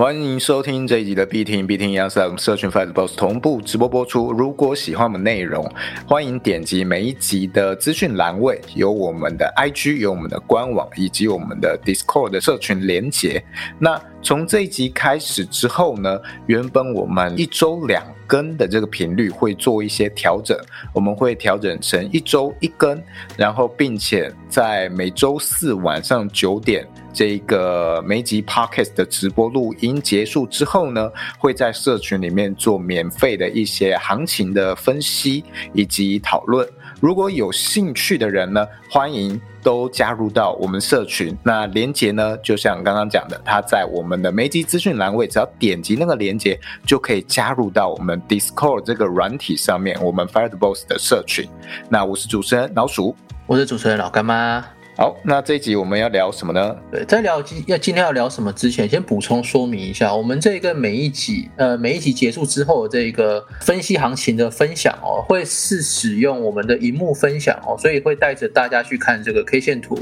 欢迎收听这一集的必听必听，一样是在我们社群 f i g h Boss 同步直播播出。如果喜欢我们内容，欢迎点击每一集的资讯栏位，有我们的 IG，有我们的官网，以及我们的 Discord 的社群连接。那从这一集开始之后呢，原本我们一周两更的这个频率会做一些调整，我们会调整成一周一更，然后并且在每周四晚上九点。这个每集 podcast 的直播录音结束之后呢，会在社群里面做免费的一些行情的分析以及讨论。如果有兴趣的人呢，欢迎都加入到我们社群。那连接呢，就像刚刚讲的，它在我们的媒体资讯栏位，只要点击那个连接，就可以加入到我们 Discord 这个软体上面，我们 Fire Boss 的社群。那我是主持人老鼠，我是主持人老干妈。好，那这一集我们要聊什么呢？对，在聊今要今天要聊什么之前，先补充说明一下，我们这个每一集呃每一集结束之后，这个分析行情的分享哦，会是使用我们的荧幕分享哦，所以会带着大家去看这个 K 线图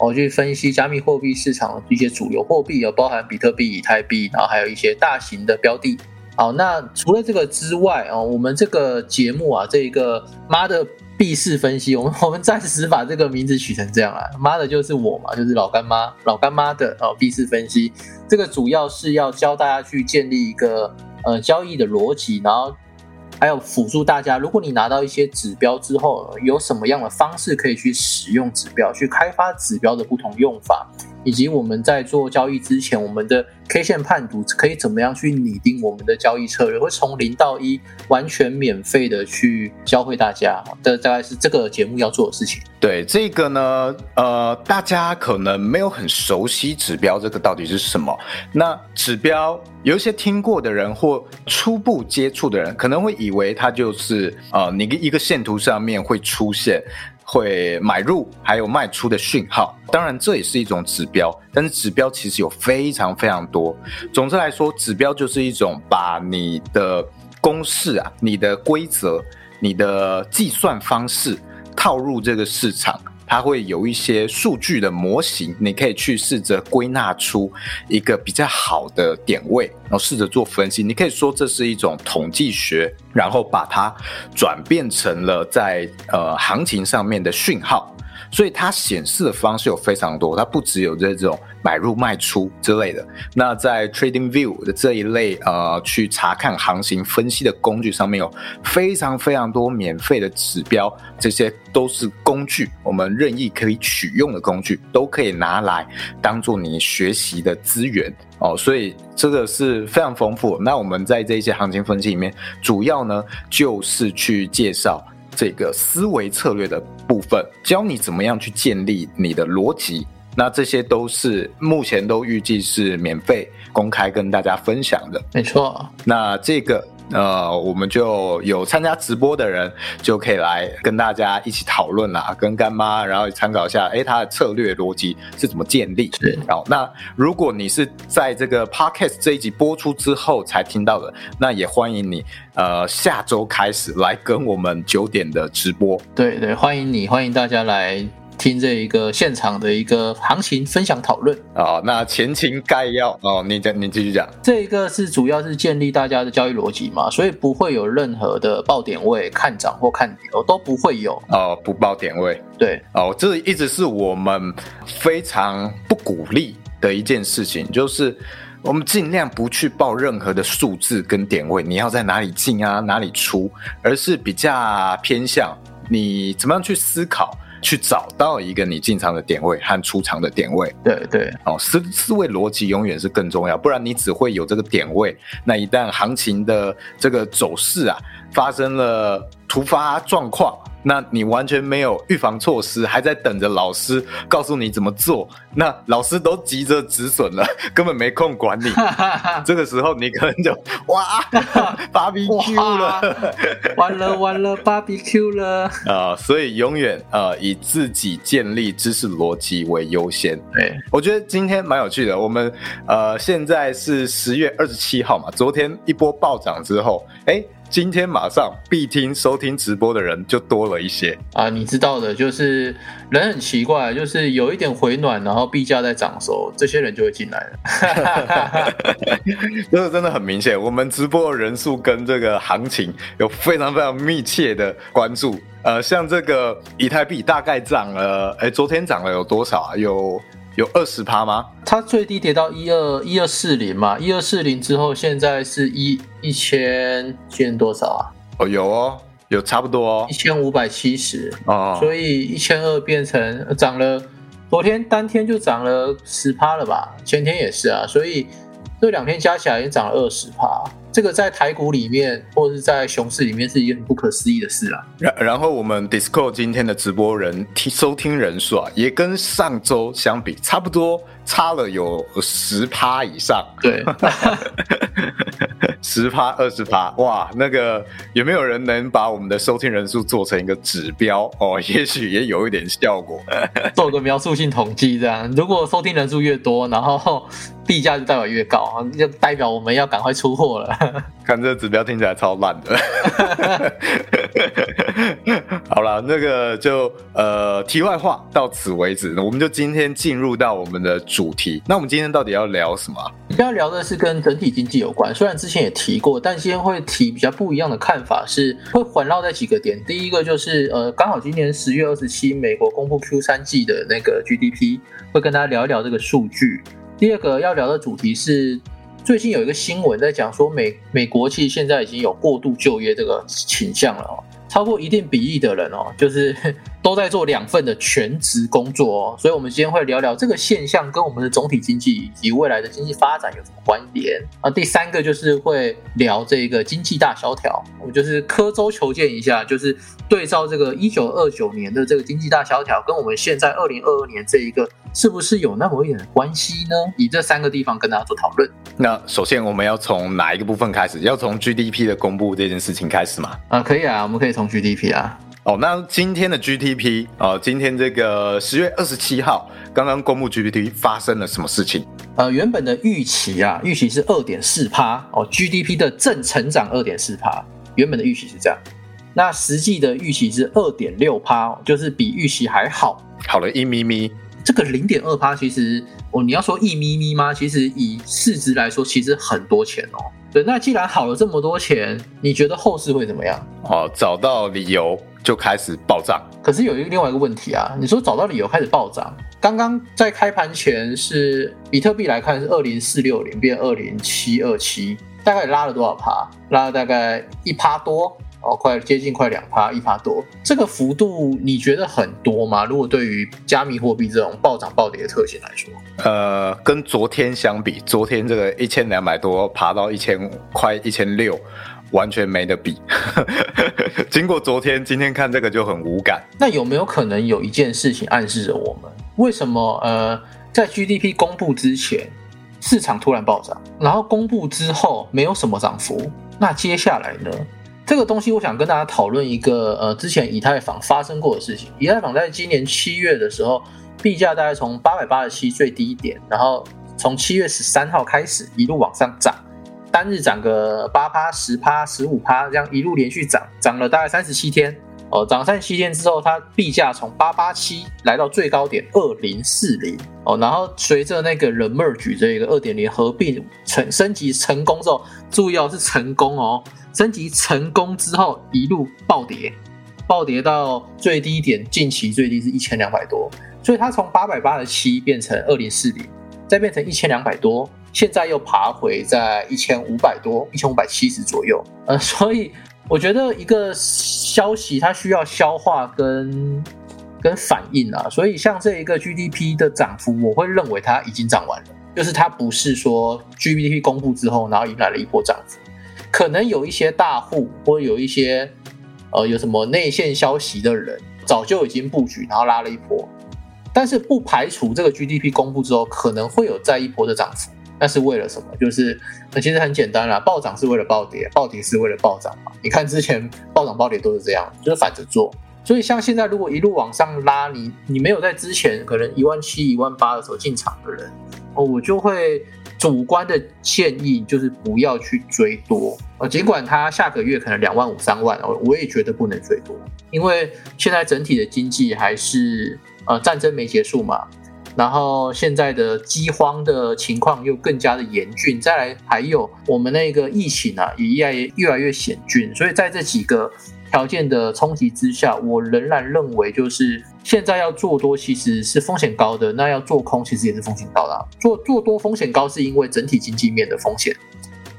哦，去分析加密货币市场一些主流货币，有包含比特币、以太币，然后还有一些大型的标的。好，那除了这个之外哦，我们这个节目啊，这一个妈的。币市分析，我们我们暂时把这个名字取成这样啊，妈的，就是我嘛，就是老干妈，老干妈的哦。币市分析，这个主要是要教大家去建立一个呃交易的逻辑，然后还有辅助大家，如果你拿到一些指标之后，有什么样的方式可以去使用指标，去开发指标的不同用法。以及我们在做交易之前，我们的 K 线判读可以怎么样去拟定我们的交易策略？会从零到一完全免费的去教会大家，这大概是这个节目要做的事情。对这个呢，呃，大家可能没有很熟悉指标这个到底是什么。那指标有一些听过的人或初步接触的人，可能会以为它就是呃，你一个线图上面会出现。会买入还有卖出的讯号，当然这也是一种指标，但是指标其实有非常非常多。总之来说，指标就是一种把你的公式啊、你的规则、你的计算方式套入这个市场。它会有一些数据的模型，你可以去试着归纳出一个比较好的点位，然后试着做分析。你可以说这是一种统计学，然后把它转变成了在呃行情上面的讯号。所以它显示的方式有非常多，它不只有这种买入卖出之类的。那在 Trading View 的这一类呃去查看行情分析的工具上面有非常非常多免费的指标，这些都是工具，我们任意可以取用的工具，都可以拿来当做你学习的资源哦。所以这个是非常丰富。那我们在这些行情分析里面，主要呢就是去介绍。这个思维策略的部分，教你怎么样去建立你的逻辑。那这些都是目前都预计是免费公开跟大家分享的。没错。那这个。呃，我们就有参加直播的人就可以来跟大家一起讨论啦，跟干妈，然后参考一下，哎，他的策略逻辑是怎么建立？是。然后，那如果你是在这个 podcast 这一集播出之后才听到的，那也欢迎你，呃，下周开始来跟我们九点的直播。对对，欢迎你，欢迎大家来。听这一个现场的一个行情分享讨论哦，那前情概要哦，你讲你继续讲。这一个是主要是建立大家的交易逻辑嘛，所以不会有任何的爆点位看涨或看跌，都不会有哦，不爆点位。对哦，这一直是我们非常不鼓励的一件事情，就是我们尽量不去报任何的数字跟点位，你要在哪里进啊，哪里出，而是比较偏向你怎么样去思考。去找到一个你进场的点位和出场的点位，对对，哦，思思维逻辑永远是更重要，不然你只会有这个点位，那一旦行情的这个走势啊发生了突发状况。那你完全没有预防措施，还在等着老师告诉你怎么做。那老师都急着止损了，根本没空管你。这个时候你可能就哇，芭比 Q 了，完了完了，芭比 Q 了啊！所以永远呃以自己建立知识逻辑为优先。对，我觉得今天蛮有趣的。我们呃现在是十月二十七号嘛，昨天一波暴涨之后，哎。今天马上必听收听直播的人就多了一些啊！你知道的，就是人很奇怪，就是有一点回暖，然后币价在涨的时候，这些人就会进来了。这个真的很明显，我们直播的人数跟这个行情有非常非常密切的关注。呃，像这个以太币大概涨了，哎，昨天涨了有多少啊？有。有二十趴吗？它最低跌到一二一二四零嘛，一二四零之后，现在是一一千千多少啊？哦，有哦，有差不多哦，一千五百七十哦，所以一千二变成涨了，昨天当天就涨了十趴了吧？前天也是啊，所以这两天加起来已经涨了二十趴。这个在台股里面，或者是在熊市里面，是一件很不可思议的事啊。然然后，我们 Discord 今天的直播人听收听人数啊，也跟上周相比，差不多差了有十趴以上。对。十趴二十趴，哇，那个有没有人能把我们的收听人数做成一个指标哦？也许也有一点效果，做个描述性统计这样。如果收听人数越多，然后地价就代表越高，就代表我们要赶快出货了。看这个指标听起来超烂的。好了，那个就呃，题外话到此为止，我们就今天进入到我们的主题。那我们今天到底要聊什么？要聊的是跟整体经济有关，虽然之前也提过，但今天会提比较不一样的看法，是会环绕在几个点。第一个就是呃，刚好今年十月二十七，美国公布 Q 三季的那个 GDP，会跟大家聊一聊这个数据。第二个要聊的主题是，最近有一个新闻在讲说，美美国其实现在已经有过度就业这个倾向了哦。超过一定比例的人哦，就是都在做两份的全职工作哦，所以我们今天会聊聊这个现象跟我们的总体经济以及未来的经济发展有什么关联啊？第三个就是会聊这个经济大萧条，我就是刻舟求剑一下，就是对照这个一九二九年的这个经济大萧条，跟我们现在二零二二年这一个是不是有那么一点关系呢？以这三个地方跟大家做讨论。那首先我们要从哪一个部分开始？要从 GDP 的公布这件事情开始吗？啊，可以啊，我们可以。从 GDP 啊，哦，那今天的 GDP 哦，今天这个十月二十七号刚刚公布 GDP 发生了什么事情？呃，原本的预期啊，预期是二点四趴哦，GDP 的正成长二点四趴，原本的预期是这样，那实际的预期是二点六趴，就是比预期还好，好了一咪咪。这个零点二趴，其实哦，你要说一咪咪吗？其实以市值来说，其实很多钱哦。对，那既然好了这么多钱，你觉得后市会怎么样？哦，找到理由就开始暴涨。可是有一个另外一个问题啊，你说找到理由开始暴涨，刚刚在开盘前是比特币来看是二零四六零变二零七二七，大概拉了多少趴？拉了大概一趴多。哦，快接近快两趴，一趴多，这个幅度你觉得很多吗？如果对于加密货币这种暴涨暴跌的特性来说，呃，跟昨天相比，昨天这个一千两百多爬到一千快一千六，完全没得比。经过昨天，今天看这个就很无感。那有没有可能有一件事情暗示着我们，为什么呃，在 GDP 公布之前，市场突然暴涨，然后公布之后没有什么涨幅，那接下来呢？这个东西，我想跟大家讨论一个呃，之前以太坊发生过的事情。以太坊在今年七月的时候，币价大概从八百八十七最低点，然后从七月十三号开始一路往上涨，单日涨个八趴、十趴、十五趴，这样一路连续涨，涨了大概三十七天。哦，涨三十七天之后，它币价从八八七来到最高点二零四零。哦，然后随着那个 merge 这个二点零合并成升级成功之后，注意哦，是成功哦。升级成功之后，一路暴跌，暴跌到最低点，近期最低是一千两百多，所以它从八百八十七变成二零四零，再变成一千两百多，现在又爬回在一千五百多，一千五百七十左右。呃，所以我觉得一个消息它需要消化跟跟反应啊，所以像这一个 GDP 的涨幅，我会认为它已经涨完了，就是它不是说 GDP 公布之后，然后迎来了一波涨幅。可能有一些大户，或有一些呃有什么内线消息的人，早就已经布局，然后拉了一波。但是不排除这个 GDP 公布之后，可能会有再一波的涨幅。那是为了什么？就是那其实很简单啦，暴涨是为了暴跌，暴跌是为了暴涨嘛。你看之前暴涨暴跌都是这样，就是反着做。所以像现在如果一路往上拉，你你没有在之前可能一万七、一万八的时候进场的人，哦，我就会。主观的建议就是不要去追多，呃，尽管它下个月可能两万五三万，哦，我也觉得不能追多，因为现在整体的经济还是呃战争没结束嘛，然后现在的饥荒的情况又更加的严峻，再来还有我们那个疫情啊也越来越越来越险峻，所以在这几个。条件的冲击之下，我仍然认为就是现在要做多其实是风险高的，那要做空其实也是风险高的。做做多风险高是因为整体经济面的风险，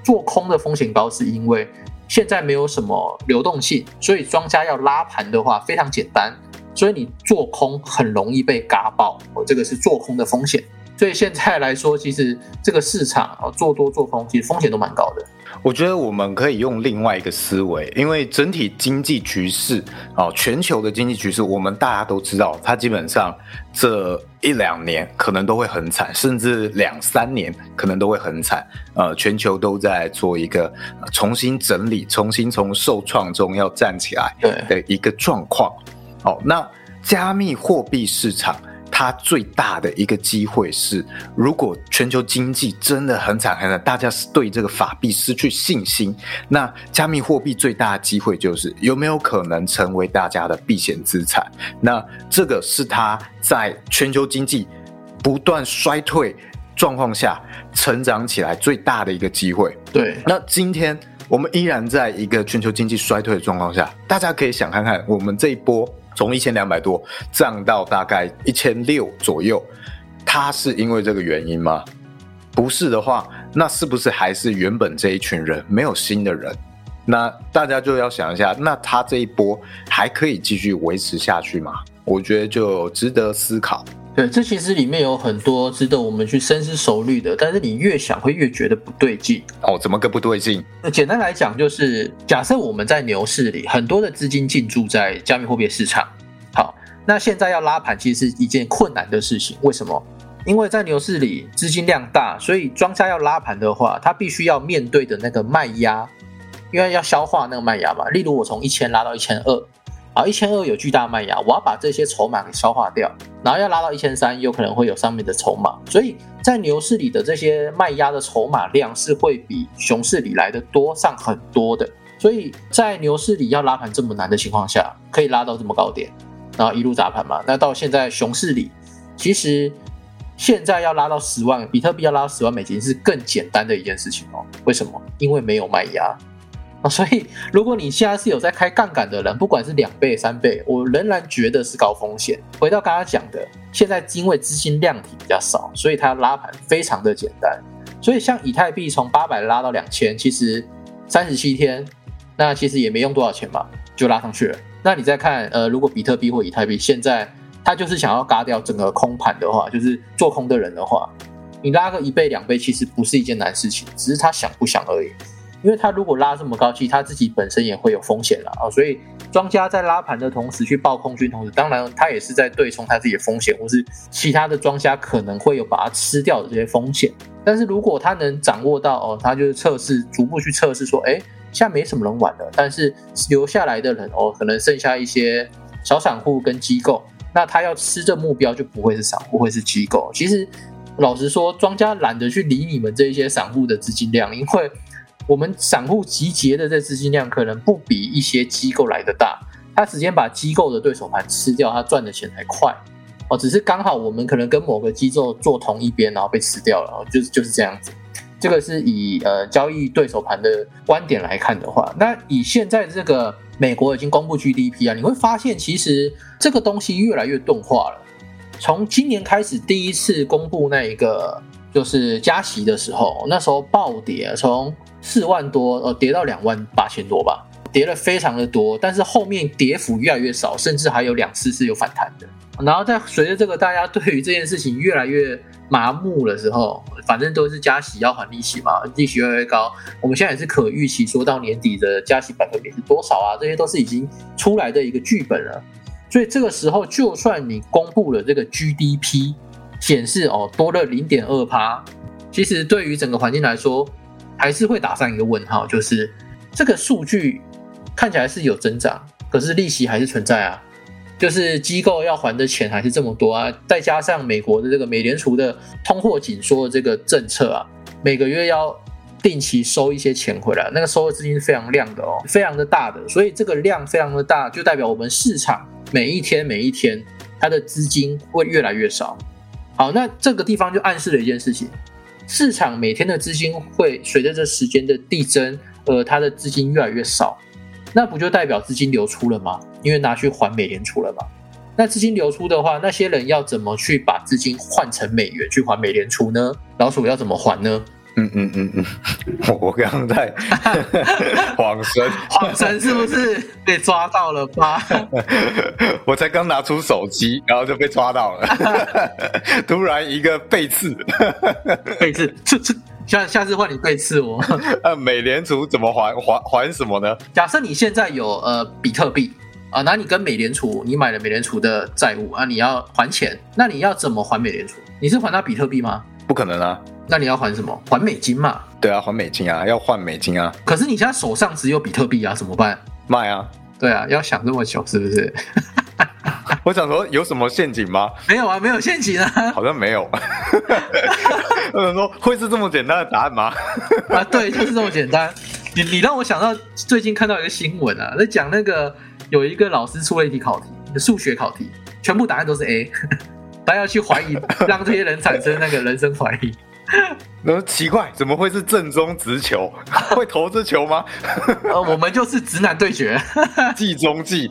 做空的风险高是因为现在没有什么流动性，所以庄家要拉盘的话非常简单，所以你做空很容易被嘎爆，哦，这个是做空的风险。所以现在来说，其实这个市场啊做多做空其实风险都蛮高的。我觉得我们可以用另外一个思维，因为整体经济局势哦，全球的经济局势，我们大家都知道，它基本上这一两年可能都会很惨，甚至两三年可能都会很惨。呃，全球都在做一个重新整理，重新从受创中要站起来的一个状况。哦，那加密货币市场。它最大的一个机会是，如果全球经济真的很惨很惨，大家是对这个法币失去信心，那加密货币最大的机会就是有没有可能成为大家的避险资产？那这个是它在全球经济不断衰退状况下成长起来最大的一个机会。对，那今天我们依然在一个全球经济衰退的状况下，大家可以想看看我们这一波。从一千两百多涨到大概一千六左右，它是因为这个原因吗？不是的话，那是不是还是原本这一群人没有新的人？那大家就要想一下，那他这一波还可以继续维持下去吗？我觉得就值得思考。对，这其实里面有很多值得我们去深思熟虑的，但是你越想会越觉得不对劲哦。怎么个不对劲？那简单来讲，就是假设我们在牛市里，很多的资金进驻在加密货币市场，好，那现在要拉盘其实是一件困难的事情。为什么？因为在牛市里资金量大，所以庄家要拉盘的话，他必须要面对的那个卖压，因为要消化那个卖压嘛。例如我从一千拉到一千二。好，一千二有巨大卖压，我要把这些筹码给消化掉，然后要拉到一千三，有可能会有上面的筹码，所以在牛市里的这些卖压的筹码量是会比熊市里来的多上很多的，所以在牛市里要拉盘这么难的情况下，可以拉到这么高点，然后一路砸盘嘛。那到现在熊市里，其实现在要拉到十万，比特币要拉到十万美金是更简单的一件事情哦。为什么？因为没有卖压。啊，所以如果你现在是有在开杠杆的人，不管是两倍、三倍，我仍然觉得是高风险。回到刚刚讲的，现在因为资金量体比较少，所以它拉盘非常的简单。所以像以太币从八百拉到两千，其实三十七天，那其实也没用多少钱嘛，就拉上去了。那你再看，呃，如果比特币或以太币现在它就是想要嘎掉整个空盘的话，就是做空的人的话，你拉个一倍、两倍，其实不是一件难事情，只是他想不想而已。因为他如果拉这么高，其实他自己本身也会有风险了啊，所以庄家在拉盘的同时去爆空军，同时当然他也是在对冲他自己的风险，或是其他的庄家可能会有把它吃掉的这些风险。但是如果他能掌握到哦，他就是测试，逐步去测试说，哎，现在没什么人玩了，但是留下来的人哦，可能剩下一些小散户跟机构，那他要吃这目标就不会是散户，会是机构。其实老实说，庄家懒得去理你们这些散户的资金量，因为。我们散户集结的这资金量可能不比一些机构来的大，他直接把机构的对手盘吃掉，他赚的钱才快哦。只是刚好我们可能跟某个机构做同一边，然后被吃掉了，就是就是这样子。这个是以呃交易对手盘的观点来看的话，那以现在这个美国已经公布 GDP 啊，你会发现其实这个东西越来越钝化了。从今年开始第一次公布那一个就是加息的时候，那时候暴跌从。四万多，呃，跌到两万八千多吧，跌了非常的多，但是后面跌幅越来越少，甚至还有两次是有反弹的。然后在随着这个大家对于这件事情越来越麻木的时候，反正都是加息要还利息嘛，利息越来越高，我们现在也是可预期说到年底的加息百分比是多少啊？这些都是已经出来的一个剧本了。所以这个时候，就算你公布了这个 GDP 显示哦多了零点二趴，其实对于整个环境来说。还是会打上一个问号，就是这个数据看起来是有增长，可是利息还是存在啊，就是机构要还的钱还是这么多啊，再加上美国的这个美联储的通货紧缩的这个政策啊，每个月要定期收一些钱回来，那个收的资金是非常量的哦，非常的大的，所以这个量非常的大，就代表我们市场每一天每一天它的资金会越来越少。好，那这个地方就暗示了一件事情：市场每天的资金会随着这时间的递增，而它的资金越来越少。那不就代表资金流出了吗？因为拿去还美联储了嘛。那资金流出的话，那些人要怎么去把资金换成美元去还美联储呢？老鼠要怎么还呢？嗯嗯嗯嗯，我刚刚在晃神，晃神是不是被抓到了吧？我才刚拿出手机，然后就被抓到了，突然一个背刺，背刺，刺刺，下下次换你背刺我。呃，美联储怎么还还还什么呢？假设你现在有呃比特币啊，那你跟美联储你买了美联储的债务啊，你要还钱，那你要怎么还美联储？你是还他比特币吗？不可能啊！那你要还什么？还美金嘛？对啊，还美金啊，要换美金啊。可是你现在手上只有比特币啊，怎么办？卖啊！对啊，要想这么久是不是？我想说，有什么陷阱吗？没有啊，没有陷阱啊。好像没有。我想说，会是这么简单的答案吗？啊，对，就是这么简单。你你让我想到最近看到一个新闻啊，在讲那个有一个老师出了一题考题，数学考题，全部答案都是 A。他要去怀疑，让这些人产生那个人生怀疑。那奇怪，怎么会是正宗直球？会投这球吗？呃，我们就是直男对决，计中计，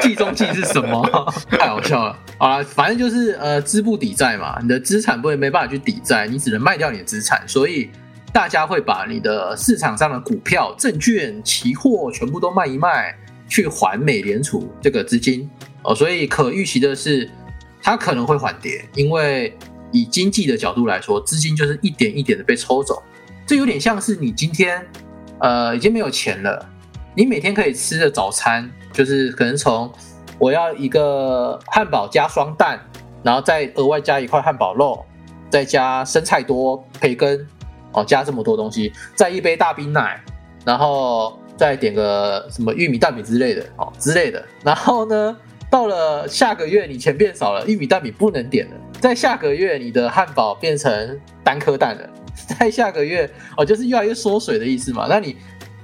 计中计是什么？太好笑了。啊，反正就是呃，资不抵债嘛，你的资产不会没办法去抵债，你只能卖掉你的资产，所以大家会把你的市场上的股票、证券、期货全部都卖一卖，去还美联储这个资金哦。所以可预期的是。它可能会缓跌，因为以经济的角度来说，资金就是一点一点的被抽走。这有点像是你今天，呃，已经没有钱了，你每天可以吃的早餐就是可能从我要一个汉堡加双蛋，然后再额外加一块汉堡肉，再加生菜多、培根，哦，加这么多东西，再一杯大冰奶，然后再点个什么玉米蛋饼之类的，哦之类的，然后呢？到了下个月，你钱变少了，玉米蛋饼不能点了。在下个月，你的汉堡变成单颗蛋了。在下个月，哦，就是越来越缩水的意思嘛。那你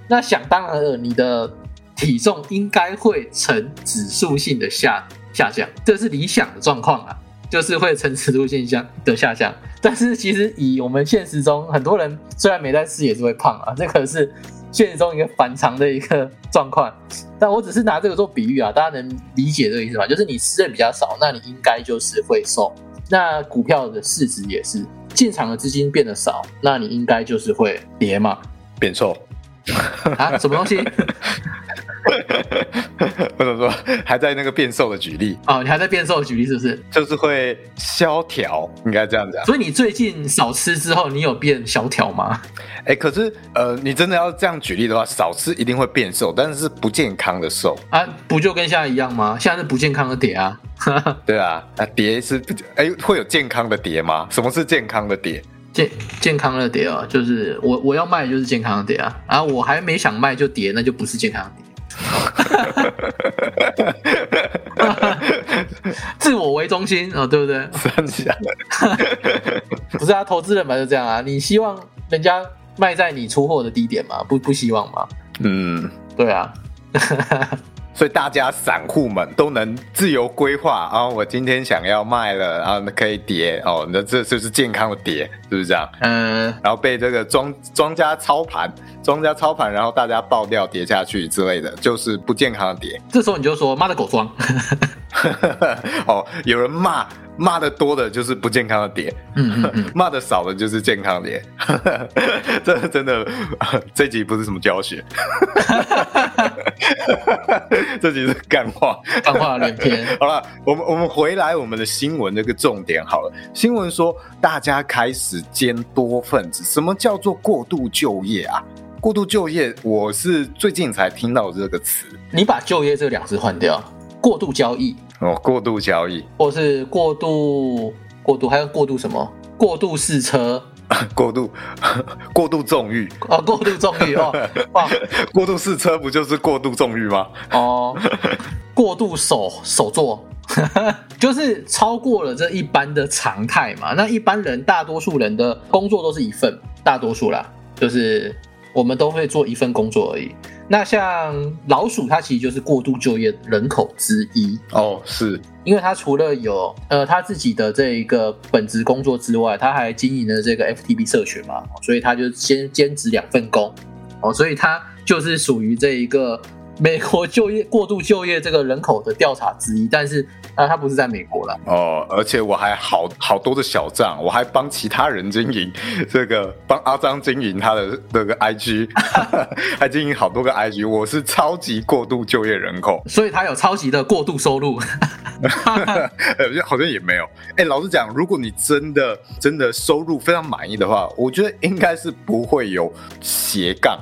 那想当然了，你的体重应该会呈指数性的下下降，这是理想的状况啊，就是会呈指数性下的下降。但是其实以我们现实中，很多人虽然没在吃，也是会胖啊，这可是。现实中一个反常的一个状况，但我只是拿这个做比喻啊，大家能理解这个意思吗？就是你吃的比较少，那你应该就是会瘦。那股票的市值也是进场的资金变得少，那你应该就是会跌嘛，变瘦 啊？什么东西？或者说还在那个变瘦的举例哦，你还在变瘦的举例是不是？就是会萧条，应该这样讲。所以你最近少吃之后，你有变萧条吗？哎，可是呃，你真的要这样举例的话，少吃一定会变瘦，但是是不健康的瘦啊，不就跟现在一样吗？现在是不健康的跌啊。对啊，啊跌是哎会有健康的跌吗？什么是健康的跌？健健康的跌啊，就是我我要卖就是健康的跌啊，啊我还没想卖就跌，那就不是健康的跌。自我为中心啊，对不对？不是啊，投资人嘛就这样啊。你希望人家卖在你出货的低点吗？不不希望吗？嗯，对啊。所以大家散户们都能自由规划啊！我今天想要卖了，然后可以跌哦，那这就是健康的跌，是不是这样？嗯。然后被这个庄庄家操盘，庄家操盘，然后大家爆掉跌下去之类的，就是不健康的跌。这时候你就说妈的狗庄。哦，有人骂。骂的多的就是不健康的点，骂的少的就是健康点。这真的，这集不是什么教学，这集是干话，干话连篇。好了，我们我们回来我们的新闻这个重点好了。新闻说大家开始兼多份子，什么叫做过度就业啊？过度就业，我是最近才听到这个词。你把就业这两字换掉，过度交易。哦，过度交易，或是过度过度，还有过度什么？过度试车，过度 过度纵欲啊，过度纵欲哦，哇，过度试车不就是过度纵欲吗？哦，过度手手做，就是超过了这一般的常态嘛。那一般人，大多数人的工作都是一份，大多数啦，就是我们都会做一份工作而已。那像老鼠，它其实就是过度就业人口之一。哦，是。因为它除了有呃它自己的这一个本职工作之外，它还经营了这个 FTB 社群嘛，所以它就先兼职两份工。哦，所以它就是属于这一个。美国就业过度就业这个人口的调查之一，但是啊，他不是在美国了哦，而且我还好好多的小账，我还帮其他人经营这个，帮阿张经营他的那个 IG，还经营好多个 IG，我是超级过度就业人口，所以他有超级的过度收入，好像也没有。哎，老实讲，如果你真的真的收入非常满意的话，我觉得应该是不会有斜杠。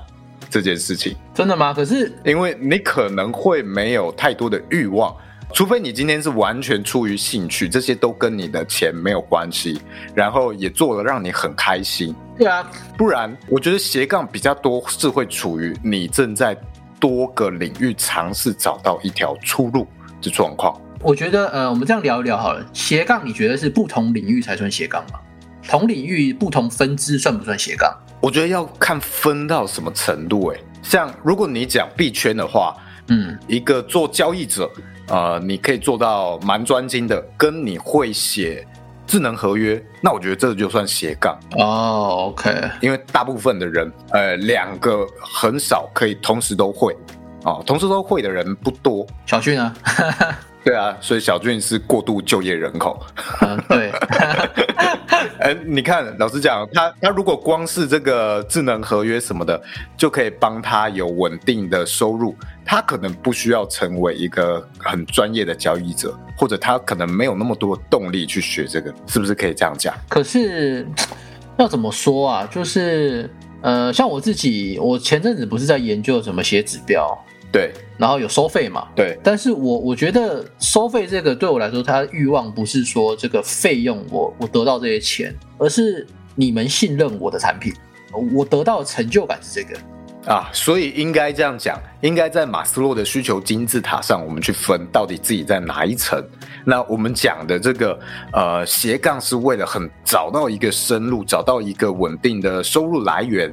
这件事情真的吗？可是因为你可能会没有太多的欲望，除非你今天是完全出于兴趣，这些都跟你的钱没有关系，然后也做了让你很开心。对啊，不然我觉得斜杠比较多是会处于你正在多个领域尝试找到一条出路的状况。我觉得呃，我们这样聊一聊好了。斜杠你觉得是不同领域才算斜杠吗？同领域不同分支算不算斜杠？我觉得要看分到什么程度哎，像如果你讲币圈的话，嗯，一个做交易者，呃，你可以做到蛮专精的，跟你会写智能合约，那我觉得这就算斜杠哦。OK，因为大部分的人，呃，两个很少可以同时都会，哦，同时都会的人不多。小俊呢？对啊，所以小俊是过度就业人口。对，哎，你看，老实讲，他他如果光是这个智能合约什么的，就可以帮他有稳定的收入，他可能不需要成为一个很专业的交易者，或者他可能没有那么多动力去学这个，是不是可以这样讲？可是要怎么说啊？就是呃，像我自己，我前阵子不是在研究怎么写指标。对，然后有收费嘛？对，但是我我觉得收费这个对我来说，它欲望不是说这个费用我我得到这些钱，而是你们信任我的产品，我得到的成就感是这个啊，所以应该这样讲，应该在马斯洛的需求金字塔上，我们去分到底自己在哪一层。那我们讲的这个呃斜杠是为了很找到一个生路，找到一个稳定的收入来源，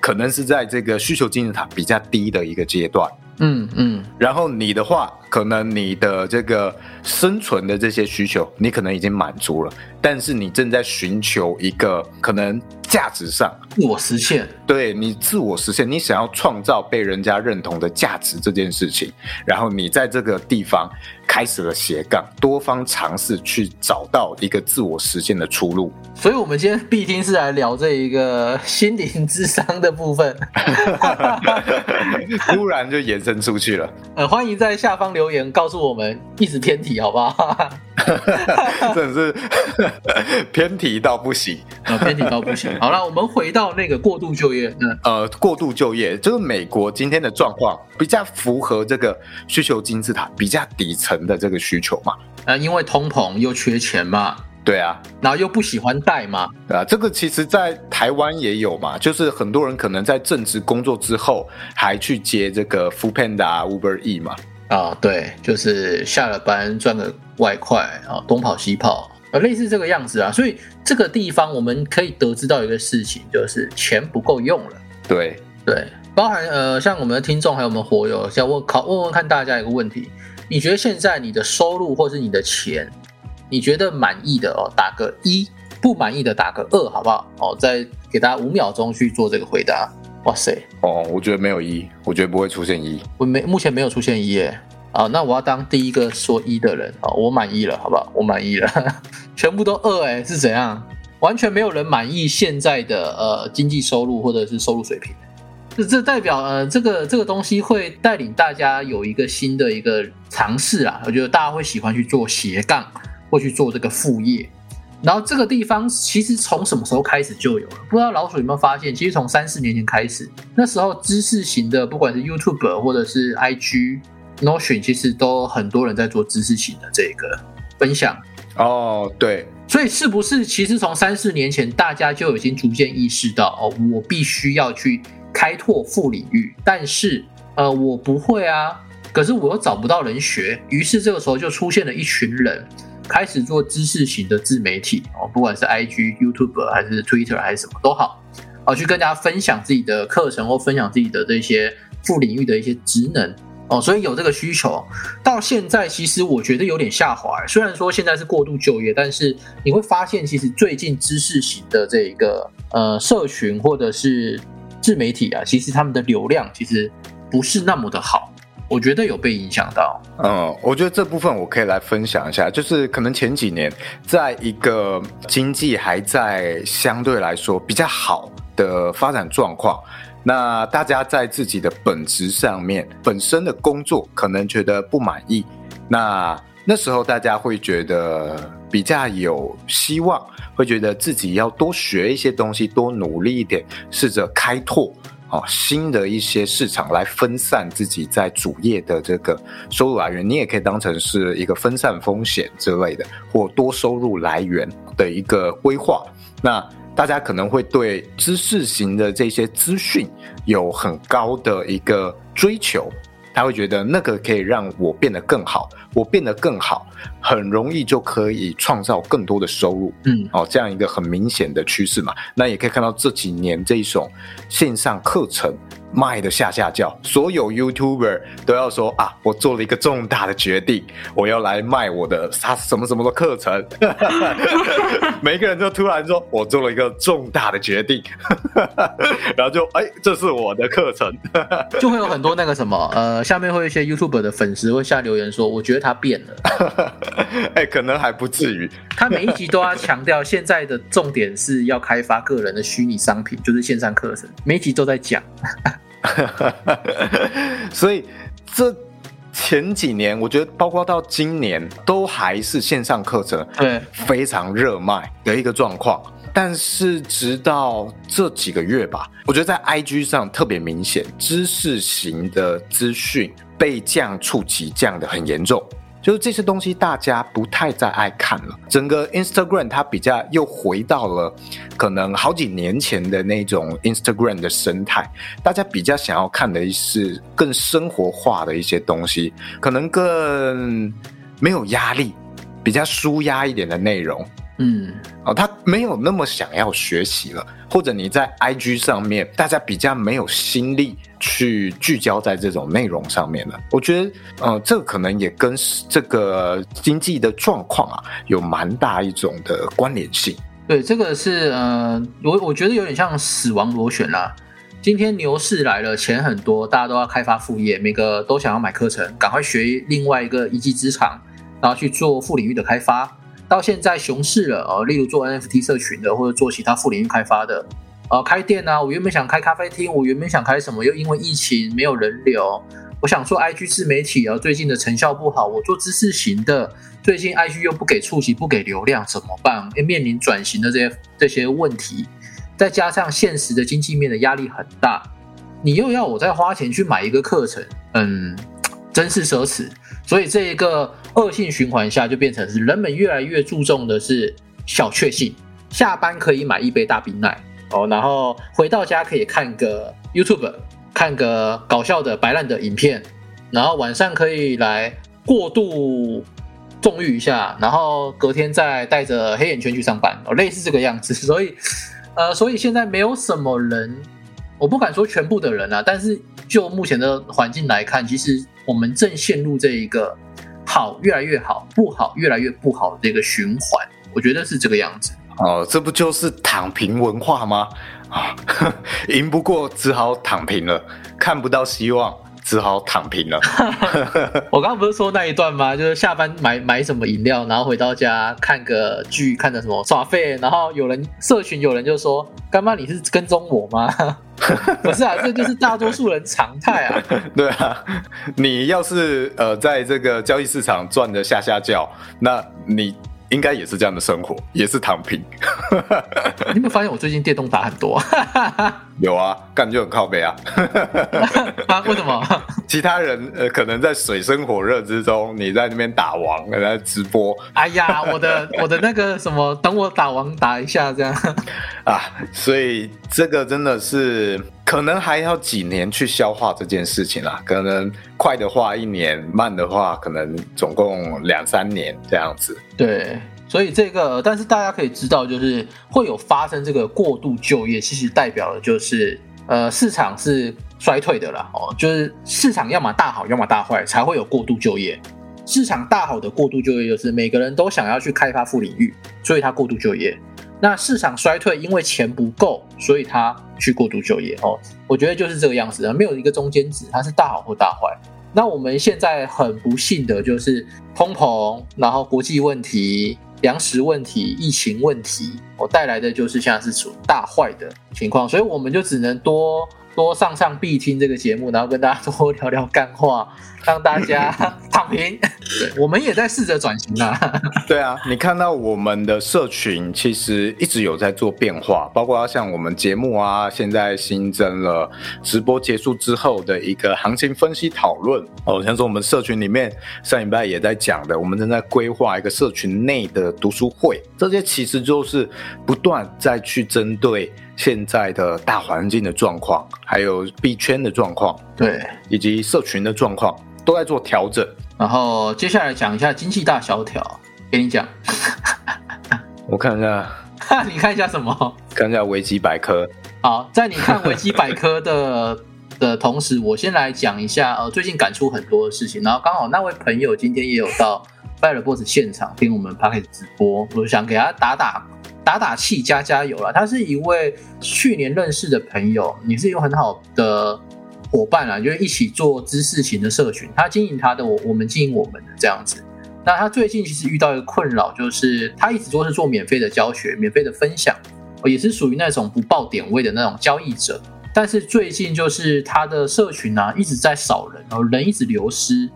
可能是在这个需求金字塔比较低的一个阶段。嗯嗯，然后你的话，可能你的这个生存的这些需求，你可能已经满足了，但是你正在寻求一个可能价值上。自我实现，对你自我实现，你想要创造被人家认同的价值这件事情，然后你在这个地方开始了斜杠，多方尝试去找到一个自我实现的出路。所以，我们今天必定是来聊这一个心灵智商的部分，突然就延伸出去了。呃，欢迎在下方留言告诉我们一直偏题，好不好？真的是 偏题到不行，偏题到不行。好了，我们回到那个过度就业。嗯，呃，过度就业就是美国今天的状况，比较符合这个需求金字塔比较底层的这个需求嘛？呃，因为通膨又缺钱嘛。对啊，然后又不喜欢贷嘛，对啊，这个其实，在台湾也有嘛，就是很多人可能在正职工作之后，还去接这个 Food Panda、Uber E 嘛。啊，对，就是下了班赚个外快啊，东跑西跑，啊，类似这个样子啊。所以这个地方我们可以得知到一个事情，就是钱不够用了。对对，包含呃，像我们的听众还有我们火友，想问考问问看大家一个问题：你觉得现在你的收入或是你的钱？你觉得满意的哦，打个一；不满意的打个二，好不好？哦，再给大家五秒钟去做这个回答。哇塞！哦，我觉得没有一，我觉得不会出现一。我没，目前没有出现一耶。啊，那我要当第一个说一的人啊，我满意了，好不好？我满意了，全部都二哎，是怎样？完全没有人满意现在的呃经济收入或者是收入水平。这这代表呃这个这个东西会带领大家有一个新的一个尝试啊，我觉得大家会喜欢去做斜杠。或去做这个副业，然后这个地方其实从什么时候开始就有了？不知道老鼠有没有发现？其实从三四年前开始，那时候知识型的，不管是 YouTube 或者是 IG、Notion，其实都很多人在做知识型的这个分享。哦，对，所以是不是其实从三四年前，大家就已经逐渐意识到，哦，我必须要去开拓副领域，但是呃，我不会啊。可是我又找不到人学，于是这个时候就出现了一群人，开始做知识型的自媒体哦，不管是 IG、YouTube 还是 Twitter 还是什么都好，哦，去跟大家分享自己的课程或分享自己的这些副领域的一些职能。哦，所以有这个需求，到现在其实我觉得有点下滑。虽然说现在是过度就业，但是你会发现，其实最近知识型的这一个呃社群或者是自媒体啊，其实他们的流量其实不是那么的好。我觉得有被影响到。嗯，我觉得这部分我可以来分享一下，就是可能前几年在一个经济还在相对来说比较好的发展状况。那大家在自己的本职上面，本身的工作可能觉得不满意，那那时候大家会觉得比较有希望，会觉得自己要多学一些东西，多努力一点，试着开拓哦新的一些市场，来分散自己在主业的这个收入来源。你也可以当成是一个分散风险之类的，或多收入来源的一个规划。那大家可能会对知识型的这些资讯有很高的一个追求，他会觉得那个可以让我变得更好，我变得更好，很容易就可以创造更多的收入。嗯，哦，这样一个很明显的趋势嘛。那也可以看到这几年这一种线上课程。卖的下下叫，所有 YouTuber 都要说啊，我做了一个重大的决定，我要来卖我的啥什么什么的课程。每个人都突然说，我做了一个重大的决定，然后就哎，这是我的课程，就会有很多那个什么呃，下面会有一些 YouTuber 的粉丝会下留言说，我觉得他变了。哎，可能还不至于。他每一集都要强调，现在的重点是要开发个人的虚拟商品，就是线上课程，每一集都在讲。所以这前几年，我觉得包括到今年，都还是线上课程对非常热卖的一个状况。但是直到这几个月吧，我觉得在 IG 上特别明显，知识型的资讯被降触及降的很严重。就是这些东西大家不太再爱看了，整个 Instagram 它比较又回到了可能好几年前的那种 Instagram 的生态，大家比较想要看的是更生活化的一些东西，可能更没有压力，比较舒压一点的内容。嗯，哦，他没有那么想要学习了，或者你在 IG 上面，大家比较没有心力去聚焦在这种内容上面了。我觉得，呃，这可能也跟这个经济的状况啊，有蛮大一种的关联性。对，这个是呃，我我觉得有点像死亡螺旋啦。今天牛市来了，钱很多，大家都要开发副业，每个都想要买课程，赶快学另外一个一技之长，然后去做副领域的开发。到现在熊市了哦，例如做 NFT 社群的，或者做其他副领域开发的，呃，开店呢，我原本想开咖啡厅，我原本想开什么，又因为疫情没有人流，我想做 IG 自媒体啊，最近的成效不好，我做知识型的，最近 IG 又不给触及，不给流量，怎么办？面临转型的这些这些问题，再加上现实的经济面的压力很大，你又要我再花钱去买一个课程，嗯，真是奢侈。所以这一个恶性循环下，就变成是人们越来越注重的是小确幸，下班可以买一杯大冰奶哦，然后回到家可以看个 YouTube，看个搞笑的白烂的影片，然后晚上可以来过度纵欲一下，然后隔天再带着黑眼圈去上班哦，类似这个样子。所以，呃，所以现在没有什么人，我不敢说全部的人啊，但是就目前的环境来看，其实。我们正陷入这一个好越来越好，不好越来越不好的一个循环，我觉得是这个样子。哦，这不就是躺平文化吗？啊，赢不过只好躺平了，看不到希望。只好躺平了。我刚刚不是说那一段吗？就是下班买买什么饮料，然后回到家看个剧，看的什么耍废，然后有人社群有人就说：“干妈，你是跟踪我吗？” 不是啊，这就是大多数人常态啊。对啊，你要是呃在这个交易市场赚的下下叫，那你。应该也是这样的生活，也是躺平。你有没有发现我最近电动打很多？有啊，干就很靠背啊。啊？为什么？其他人呃，可能在水深火热之中，你在那边打王，在直播。哎呀，我的我的那个什么，等我打王打一下这样。啊，所以这个真的是。可能还要几年去消化这件事情啦。可能快的话一年，慢的话可能总共两三年这样子。对，所以这个，但是大家可以知道，就是会有发生这个过度就业，其实代表的就是呃市场是衰退的啦。哦，就是市场要么大好，要么大坏，才会有过度就业。市场大好的过度就业就是每个人都想要去开发副领域，所以他过度就业。那市场衰退，因为钱不够，所以他去过度就业。哦，我觉得就是这个样子的，没有一个中间值，它是大好或大坏。那我们现在很不幸的就是通膨，然后国际问题、粮食问题、疫情问题，我带来的就是现在是属大坏的情况，所以我们就只能多。多上上必听这个节目，然后跟大家多聊聊干话，让大家 躺平。我们也在试着转型啊。对啊，你看到我们的社群其实一直有在做变化，包括像我们节目啊，现在新增了直播结束之后的一个行情分析讨论。哦，像说我们社群里面上礼拜也在讲的，我们正在规划一个社群内的读书会，这些其实就是不断在去针对。现在的大环境的状况，还有币圈的状况，对，以及社群的状况，都在做调整。然后接下来讲一下经济大萧条，给你讲。我看一下，你看一下什么？看一下维基百科。好，在你看维基百科的 的同时，我先来讲一下，呃，最近感触很多的事情。然后刚好那位朋友今天也有到拜尔 boss 现场听我们 p a r k 直播，我想给他打打。打打气，加加油了。他是一位去年认识的朋友，你是一个很好的伙伴啊，就是一起做知识型的社群。他经营他的，我我们经营我们的这样子。那他最近其实遇到一个困扰，就是他一直都是做免费的教学、免费的分享，也是属于那种不报点位的那种交易者。但是最近就是他的社群呢一直在少人，然后人一直流失。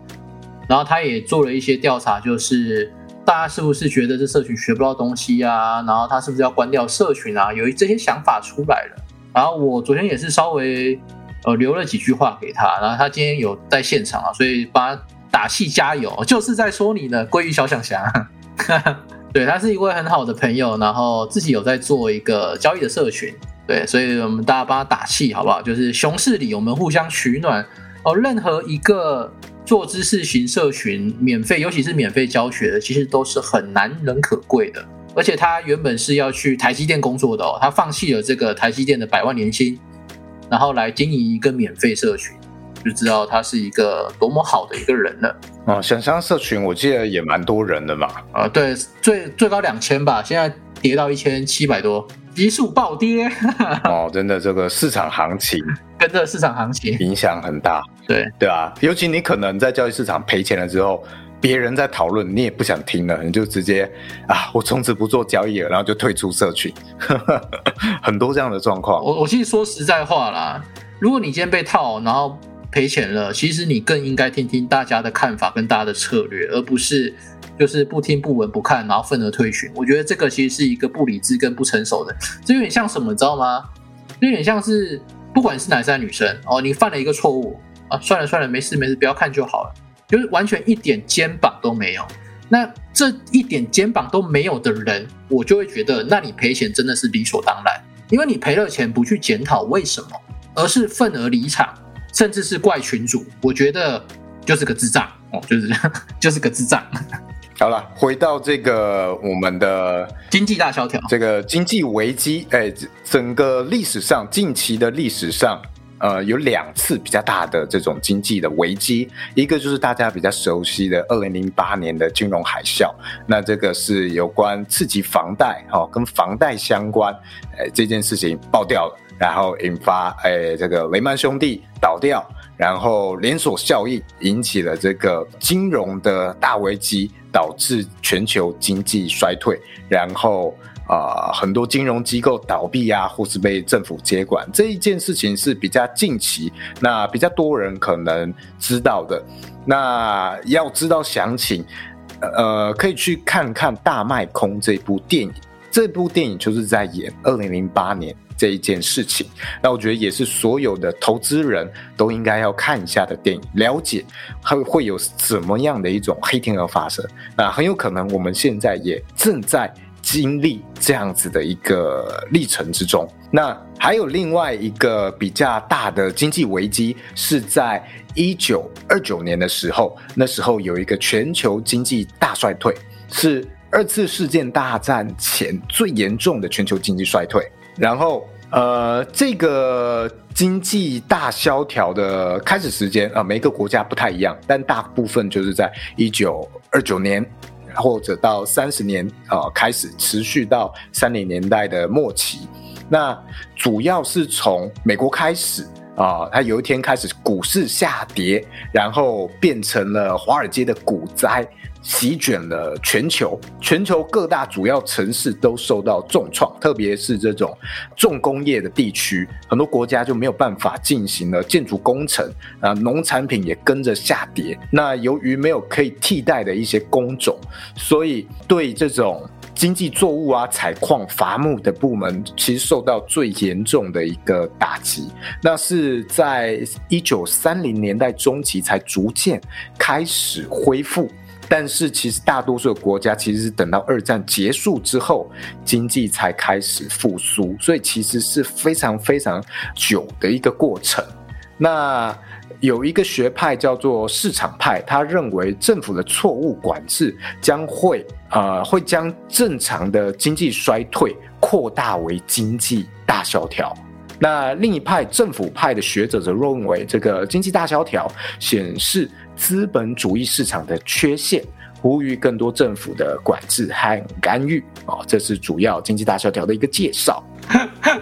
然后他也做了一些调查，就是。大家是不是觉得这社群学不到东西啊？然后他是不是要关掉社群啊？有这些想法出来了。然后我昨天也是稍微呃留了几句话给他，然后他今天有在现场啊，所以帮他打气加油，就是在说你呢，鲑鱼小想侠。对他是一位很好的朋友，然后自己有在做一个交易的社群，对，所以我们大家帮他打气好不好？就是熊市里我们互相取暖哦，任何一个。做知识型社群，免费，尤其是免费教学的，其实都是很难能可贵的。而且他原本是要去台积电工作的哦，他放弃了这个台积电的百万年薪，然后来经营一个免费社群，就知道他是一个多么好的一个人了。哦，想象社群，我记得也蛮多人的嘛。啊，对，最最高两千吧，现在跌到一千七百多。急速暴跌 哦，真的，这个市场行情 跟着市场行情影响很大，对对啊，尤其你可能在交易市场赔钱了之后，别人在讨论，你也不想听了，你就直接啊，我从此不做交易了，然后就退出社群，很多这样的状况。我我其实说实在话啦，如果你今天被套，然后赔钱了，其实你更应该听听大家的看法跟大家的策略，而不是。就是不听不闻不看，然后愤而退群。我觉得这个其实是一个不理智跟不成熟的，这有点像什么，你知道吗？有点像是不管是男生女生哦，你犯了一个错误啊，算了算了，没事没事，不要看就好了。就是完全一点肩膀都没有。那这一点肩膀都没有的人，我就会觉得，那你赔钱真的是理所当然，因为你赔了钱不去检讨为什么，而是愤而离场，甚至是怪群主，我觉得就是个智障哦，就是 就是个智障。好了，回到这个我们的经济大萧条，这个经济危机，哎，整个历史上近期的历史上，呃，有两次比较大的这种经济的危机，一个就是大家比较熟悉的二零零八年的金融海啸，那这个是有关刺激房贷，哈，跟房贷相关，哎，这件事情爆掉了，然后引发哎这个雷曼兄弟倒掉。然后连锁效应引起了这个金融的大危机，导致全球经济衰退。然后啊，很多金融机构倒闭啊，或是被政府接管。这一件事情是比较近期，那比较多人可能知道的。那要知道详情，呃，可以去看看《大麦空》这部电影。这部电影就是在演二零零八年。这一件事情，那我觉得也是所有的投资人都应该要看一下的电影，了解会会有怎么样的一种黑天鹅发生。那很有可能我们现在也正在经历这样子的一个历程之中。那还有另外一个比较大的经济危机是在一九二九年的时候，那时候有一个全球经济大衰退，是二次世界大战前最严重的全球经济衰退。然后，呃，这个经济大萧条的开始时间啊，每个国家不太一样，但大部分就是在一九二九年。或者到三十年啊，开始持续到三零年代的末期，那主要是从美国开始啊，它有一天开始股市下跌，然后变成了华尔街的股灾。席卷了全球，全球各大主要城市都受到重创，特别是这种重工业的地区，很多国家就没有办法进行了建筑工程啊，农产品也跟着下跌。那由于没有可以替代的一些工种，所以对这种经济作物啊、采矿、伐木的部门，其实受到最严重的一个打击。那是在一九三零年代中期才逐渐开始恢复。但是其实大多数的国家其实是等到二战结束之后，经济才开始复苏，所以其实是非常非常久的一个过程。那有一个学派叫做市场派，他认为政府的错误管制将会呃会将正常的经济衰退扩大为经济大萧条。那另一派政府派的学者则认为，这个经济大萧条显示。资本主义市场的缺陷，呼吁更多政府的管制和干预。哦，这是主要经济大萧条的一个介绍。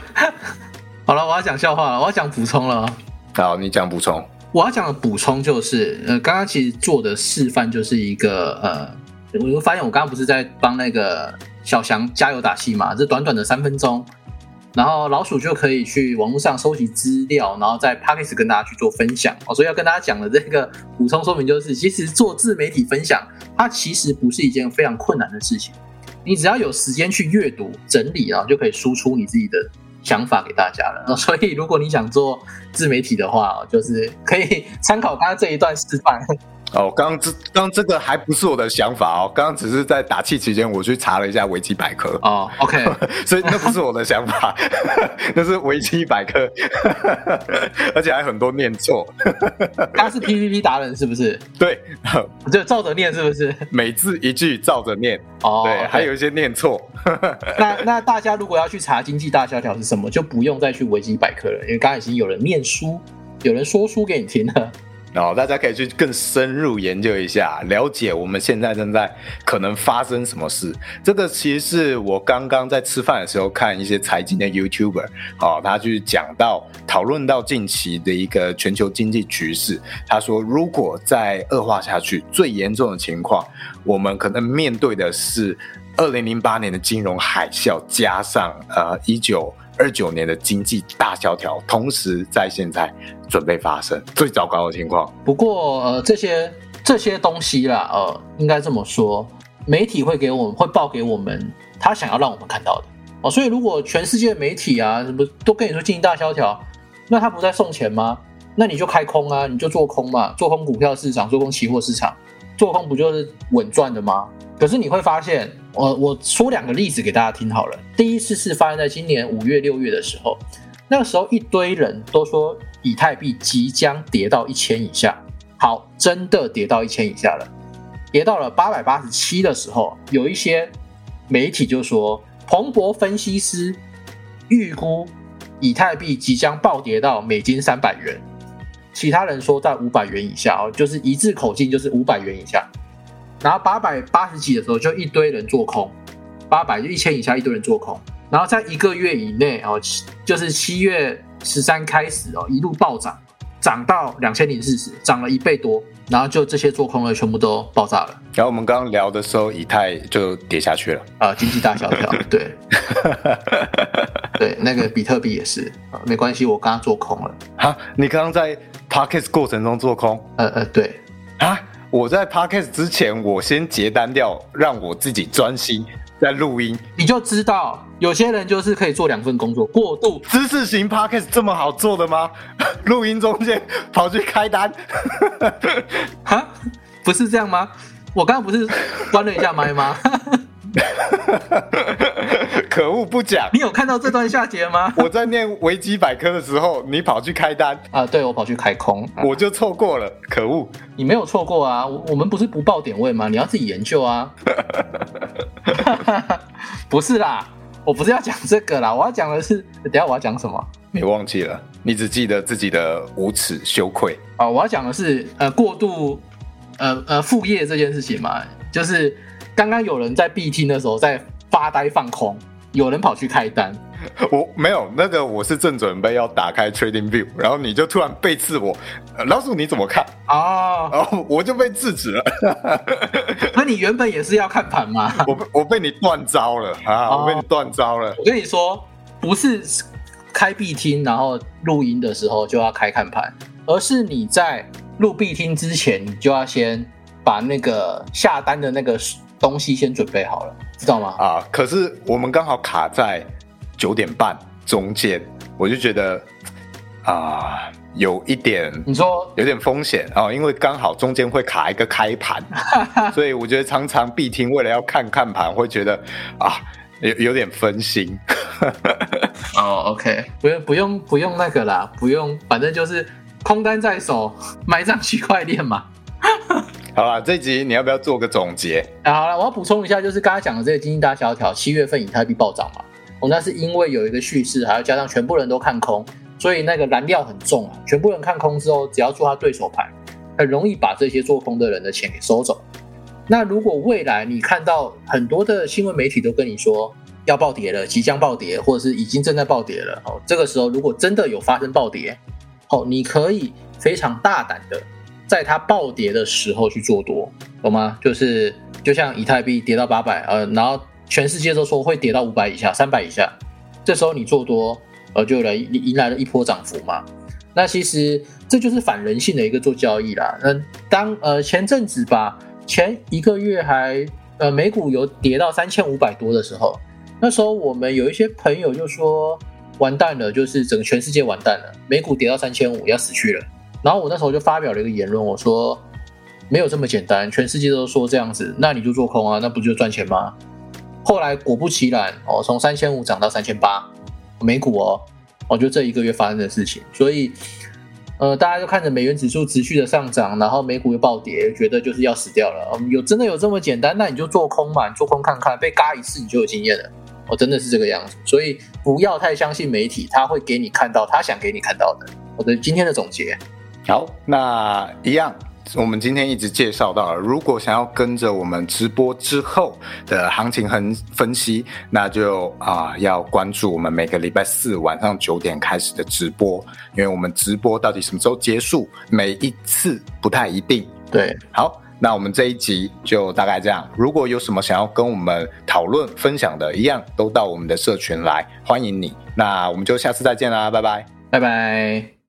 好了，我要讲笑话了，我要讲补充了。好，你讲补充。我要讲的补充就是，呃，刚刚其实做的示范就是一个，呃，我就发现我刚刚不是在帮那个小翔加油打气嘛？这短短的三分钟。然后老鼠就可以去网络上收集资料，然后在 p a c k a g e 跟大家去做分享哦。所以要跟大家讲的这个补充说明就是，其实做自媒体分享，它其实不是一件非常困难的事情。你只要有时间去阅读、整理啊，就可以输出你自己的想法给大家了。所以如果你想做自媒体的话，就是可以参考刚刚这一段示范。哦，刚刚这刚这个还不是我的想法哦，刚刚只是在打气期间，我去查了一下维基百科。哦，OK，所以那不是我的想法，那是维基百科，而且还很多念错。他是 PPT 达人是不是？对，就照着念是不是？每字一句照着念。哦，对，还有一些念错。那那大家如果要去查经济大萧条是什么，就不用再去维基百科了，因为刚刚已经有人念书，有人说书给你听了。然后大家可以去更深入研究一下，了解我们现在正在可能发生什么事。这个其实是我刚刚在吃饭的时候看一些财经的 YouTuber，哦，他去讲到讨论到近期的一个全球经济局势。他说，如果再恶化下去，最严重的情况，我们可能面对的是二零零八年的金融海啸，加上呃一九。二九年的经济大萧条，同时在现在准备发生最糟糕的情况。不过，呃，这些这些东西啦，呃，应该这么说，媒体会给我们会报给我们他想要让我们看到的哦。所以，如果全世界媒体啊，什么都跟你说经济大萧条，那他不在送钱吗？那你就开空啊，你就做空嘛，做空股票市场，做空期货市场，做空不就是稳赚的吗？可是你会发现。我我说两个例子给大家听好了。第一次是发生在今年五月六月的时候，那个时候一堆人都说以太币即将跌到一千以下。好，真的跌到一千以下了，跌到了八百八十七的时候，有一些媒体就说，彭博分析师预估以太币即将暴跌到美金三百元，其他人说在五百元以下哦，就是一致口径就是五百元以下。然后八百八十几的时候，就一堆人做空，八百就一千以下一堆人做空，然后在一个月以内哦，就是七月十三开始哦，一路暴涨，涨到两千零四十，涨了一倍多，然后就这些做空的全部都爆炸了。然后我们刚刚聊的时候，以太就跌下去了啊，经济大萧条，对，对，那个比特币也是啊，没关系，我刚刚做空了哈，你刚刚在 parkes 过程中做空？呃呃，对啊。我在 podcast 之前，我先结单掉，让我自己专心在录音。你就知道，有些人就是可以做两份工作，过度知识型 podcast 这么好做的吗？录音中间跑去开单？哈，不是这样吗？我刚刚不是关了一下麦吗？可恶，不讲。你有看到这段下节吗？我在念维基百科的时候，你跑去开单啊？对，我跑去开空，我就错过了。可恶，你没有错过啊！我们不是不报点位吗？你要自己研究啊。不是啦，我不是要讲这个啦，我要讲的是，等下我要讲什么？你忘记了？你只记得自己的无耻羞愧啊！我要讲的是，呃，过度，呃呃，副业这件事情嘛，就是刚刚有人在闭听的时候在发呆放空，有人跑去开单。我没有那个，我是正准备要打开 Trading View，然后你就突然背刺我，老鼠你怎么看啊？然后我就被制止了。那你原本也是要看盘吗？我我被你断招了啊！我被你断招了。我跟你说，不是开闭听然后录音的时候就要开看盘，而是你在录闭听之前，你就要先把那个下单的那个东西先准备好了，知道吗？啊！可是我们刚好卡在。九点半中间，我就觉得啊，有一点你说有点风险啊，因为刚好中间会卡一个开盘，所以我觉得常常必听，为了要看看盘，会觉得啊有有点分心。哦，OK，不用不用不用那个啦，不用，反正就是空单在手，买上区块链嘛。好了，这集你要不要做个总结？啊，好了，我要补充一下，就是刚才讲的这个经济大萧条，七月份以太币暴涨嘛。哦，那是因为有一个叙事，还要加上全部人都看空，所以那个燃料很重啊。全部人看空之后，只要做他对手盘，很容易把这些做空的人的钱给收走。那如果未来你看到很多的新闻媒体都跟你说要暴跌了，即将暴跌，或者是已经正在暴跌了，哦，这个时候如果真的有发生暴跌，哦，你可以非常大胆的在它暴跌的时候去做多，懂吗？就是就像以太币跌到八百，呃，然后。全世界都说会跌到五百以下、三百以下，这时候你做多，呃，就来迎来了一波涨幅嘛。那其实这就是反人性的一个做交易啦。那当呃前阵子吧，前一个月还呃美股有跌到三千五百多的时候，那时候我们有一些朋友就说完蛋了，就是整个全世界完蛋了，美股跌到三千五要死去了。然后我那时候就发表了一个言论，我说没有这么简单，全世界都说这样子，那你就做空啊，那不就赚钱吗？后来果不其然，哦，从三千五涨到三千八，美股哦，我觉得这一个月发生的事情，所以，呃，大家就看着美元指数持续的上涨，然后美股又暴跌，觉得就是要死掉了。有真的有这么简单？那你就做空嘛，你做空看看，被嘎一次你就有经验了。哦，真的是这个样子，所以不要太相信媒体，他会给你看到他想给你看到的。我的今天的总结，好，那一样。我们今天一直介绍到了，如果想要跟着我们直播之后的行情分分析，那就啊要关注我们每个礼拜四晚上九点开始的直播，因为我们直播到底什么时候结束，每一次不太一定。对，好，那我们这一集就大概这样。如果有什么想要跟我们讨论分享的，一样都到我们的社群来，欢迎你。那我们就下次再见啦，拜拜，拜拜。